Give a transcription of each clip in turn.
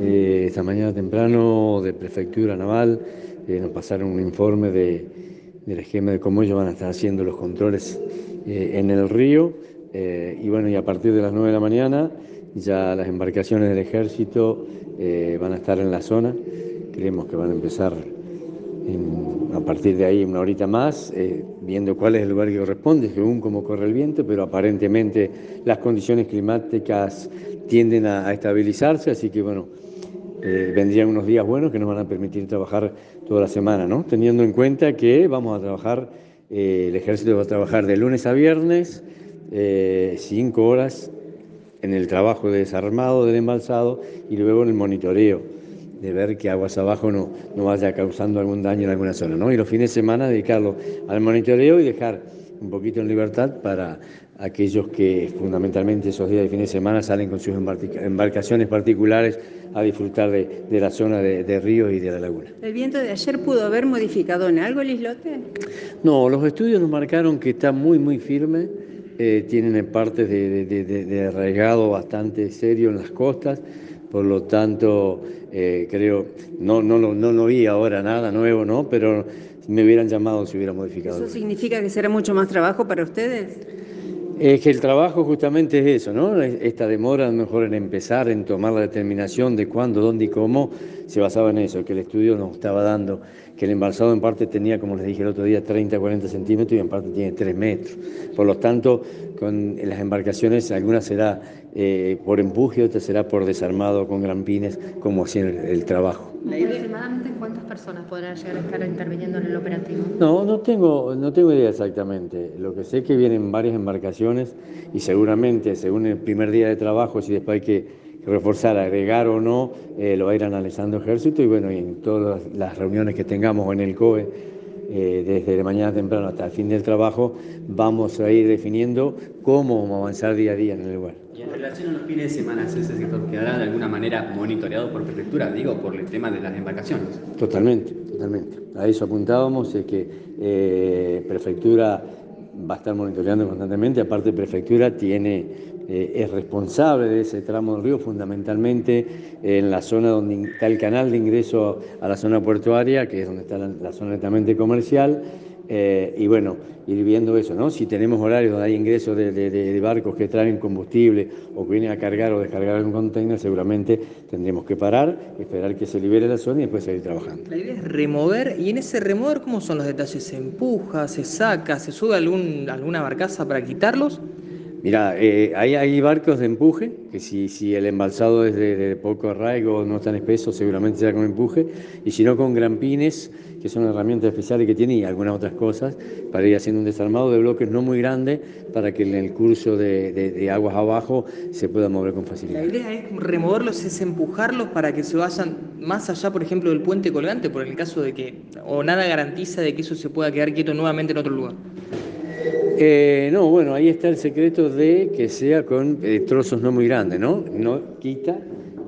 Eh, esta mañana temprano de Prefectura Naval eh, nos pasaron un informe de, del esquema de cómo ellos van a estar haciendo los controles eh, en el río. eh, y bueno, y a partir de las 9 de la mañana ya las embarcaciones del ejército van a estar en la zona. Creemos que van a empezar en- a partir de ahí una horita más, viendo cuál es el lugar que corresponde, según cómo corre el viento, pero aparentemente las condiciones climáticas tienden a estabilizarse, así que bueno, eh, vendrían unos días buenos que nos van a permitir trabajar toda la semana, ¿no? Teniendo en cuenta que vamos a trabajar, eh, el ejército va a trabajar de lunes a viernes, eh, cinco horas en el trabajo de desarmado, del embalsado y luego en el monitoreo de ver que aguas abajo no, no vaya causando algún daño en alguna zona, ¿no? Y los fines de semana dedicarlo al monitoreo y dejar un poquito en libertad para aquellos que fundamentalmente esos días de fin de semana salen con sus embarca- embarcaciones particulares a disfrutar de, de la zona de, de ríos y de la laguna. ¿El viento de ayer pudo haber modificado en algo el islote? No, los estudios nos marcaron que está muy, muy firme, eh, tienen partes de- de arraigado bastante serio en las costas, por lo tanto, eh, creo, no, no, lo- no, no vi ahora nada nuevo, ¿no? Pero me hubieran llamado si hubiera modificado. ¿Eso significa que será mucho más trabajo para ustedes? Es que el trabajo justamente es eso, ¿no? Esta demora a lo mejor en empezar, en tomar la determinación de cuándo, dónde y cómo, se basaba en eso, que el estudio nos estaba dando, que el embalsado en parte tenía, como les dije el otro día, 30, 40 centímetros y en parte tiene 3 metros. Por lo tanto, con las embarcaciones, algunas será eh, por empuje, otra será por desarmado con grampines, como hacían el, el trabajo. ¿Aproximadamente cuántas personas podrán llegar a estar interviniendo en el operativo? No, no tengo, no tengo idea exactamente. Lo que sé es que vienen varias embarcaciones y seguramente, según el primer día de trabajo, si después hay que reforzar, agregar o no, eh, lo va a ir analizando Ejército y bueno, y en todas las- las reuniones que tengamos en el COE, eh, desde de mañana temprano hasta el fin del trabajo, vamos a ir definiendo cómo vamos a avanzar día a día en el lugar. Y en relación a los fines de semana, ¿ese sector quedará de alguna manera monitoreado por prefectura? Digo, por el tema de las embarcaciones. Totalmente, totalmente. A eso apuntábamos, es que eh, Prefectura va a estar monitoreando constantemente, aparte Prefectura tiene, eh, es responsable de ese tramo del río, fundamentalmente en la zona donde está el canal de ingreso a la zona portuaria, que es donde está la, la zona netamente comercial, eh, y bueno, ir viendo eso, ¿no? Si tenemos horarios donde hay ingresos de, de- de- barcos que traen combustible o que vienen a cargar o descargar algún container, seguramente tendremos que parar, esperar que se libere la zona y después seguir trabajando. La idea es remover y en ese remover, ¿cómo son los detalles? ¿Se empuja, se saca, se sube algún, alguna barcaza para quitarlos? Mira, eh, hay, hay barcos de empuje, que si, si el embalsado es de, de poco arraigo, no tan espeso, seguramente será con empuje, y si no con grampines, que son herramientas especiales que tiene, y algunas otras cosas, para ir haciendo un desarmado de bloques no muy grande, para que en el curso de, de- de aguas abajo se pueda mover con La facilidad. idea es removerlos, es empujarlos para que se vayan más allá, por ejemplo, del puente colgante, por el caso de que, o nada garantiza de que eso se pueda quedar quieto nuevamente en otro lugar. Eh, no, bueno, ahí está el secreto de que sea con eh, trozos no muy grandes, ¿no? No quita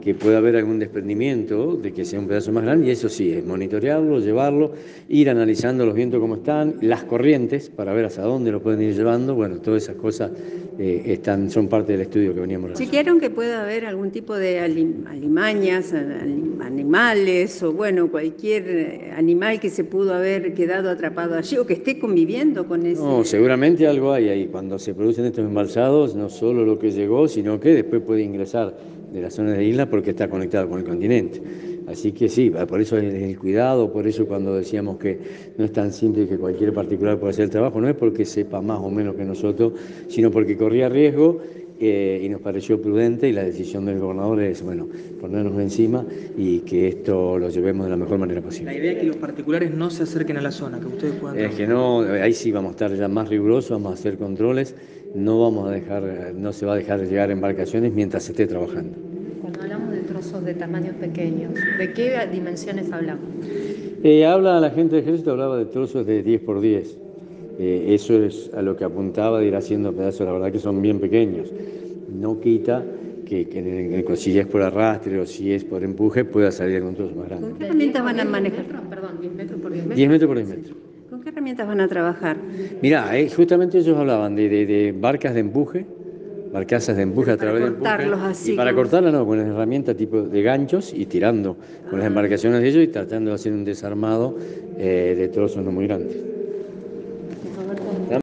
que pueda haber algún desprendimiento, de que sea un pedazo más grande, y eso sí, es monitorearlo, llevarlo, ir analizando los vientos como están, las corrientes, para ver hasta dónde lo pueden ir llevando, bueno, todas esas cosas eh, están, son parte del estudio que veníamos realizando. ¿Chequearon que pueda haber algún tipo de alim- alimañas, anim- animales o bueno, cualquier eh, animal que se pudo haber quedado atrapado allí o que esté conviviendo con ese? No, seguramente algo hay ahí. Cuando se producen estos embalsados, no solo lo que llegó, sino que después puede ingresar de la zona de isla porque está conectado con el continente. Así que sí, por eso es el cuidado, por eso cuando decíamos que no es tan simple que cualquier particular pueda hacer el trabajo, no es porque sepa más o menos que nosotros, sino porque corría riesgo eh, y nos pareció prudente y la decisión del gobernador es, bueno, ponernos encima y que esto lo llevemos de la mejor manera posible. La idea es que los particulares no se acerquen a la zona, que ustedes puedan... Es que no, ahí sí vamos a estar ya más rigurosos, vamos a hacer controles, no vamos a dejar, no se va a dejar de llegar embarcaciones mientras se esté trabajando. Cuando hablamos de trozos de tamaños pequeños, ¿de qué dimensiones hablamos? Eh, habla la gente del ejército, hablaba de trozos de 10 por 10. Eh, eso es a lo que apuntaba de ir haciendo pedazos, la verdad que son bien pequeños. No quita que, que en el- si es por arrastre o si es por empuje pueda salir algún trozo más grande. ¿Con qué herramientas van a manejar? Perdón, 10 metros por 10 metros. 10 metros por 10 metros. ¿Con qué herramientas van a trabajar? Mirá, eh, justamente ellos hablaban de, de- de barcas de empuje, barcazas de empuje a través de empuje. cortarlos así, y para como- cortarla no, con herramientas tipo de ganchos y tirando con las embarcaciones de ellos y tratando de hacer un desarmado eh, de trozos no muy grandes.